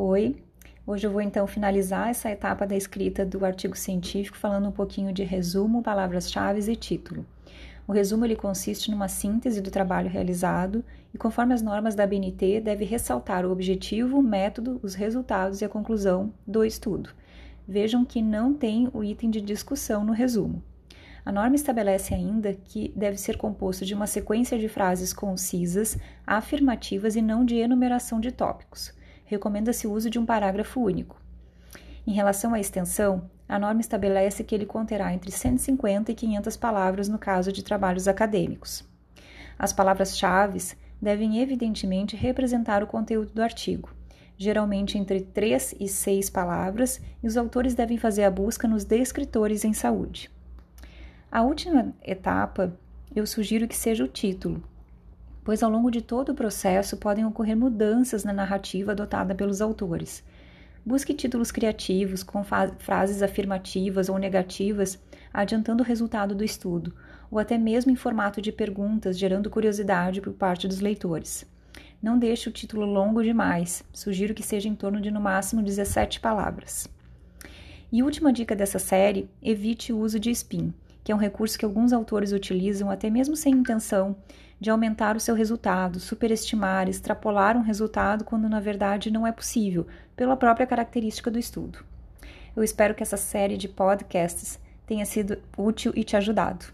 Oi, hoje eu vou então finalizar essa etapa da escrita do artigo científico falando um pouquinho de resumo, palavras-chave e título. O resumo ele consiste numa síntese do trabalho realizado e, conforme as normas da BNT, deve ressaltar o objetivo, o método, os resultados e a conclusão do estudo. Vejam que não tem o item de discussão no resumo. A norma estabelece ainda que deve ser composto de uma sequência de frases concisas, afirmativas e não de enumeração de tópicos. Recomenda-se o uso de um parágrafo único. Em relação à extensão, a norma estabelece que ele conterá entre 150 e 500 palavras no caso de trabalhos acadêmicos. As palavras-chave devem evidentemente representar o conteúdo do artigo, geralmente entre 3 e 6 palavras, e os autores devem fazer a busca nos descritores em saúde. A última etapa eu sugiro que seja o título, pois ao longo de todo o processo podem ocorrer mudanças na narrativa adotada pelos autores. Busque títulos criativos com frases afirmativas ou negativas, adiantando o resultado do estudo, ou até mesmo em formato de perguntas, gerando curiosidade por parte dos leitores. Não deixe o título longo demais, sugiro que seja em torno de no máximo 17 palavras. E última dica dessa série: evite o uso de spin, que é um recurso que alguns autores utilizam até mesmo sem intenção de aumentar o seu resultado, superestimar, extrapolar um resultado quando na verdade não é possível, pela própria característica do estudo. Eu espero que essa série de podcasts tenha sido útil e te ajudado.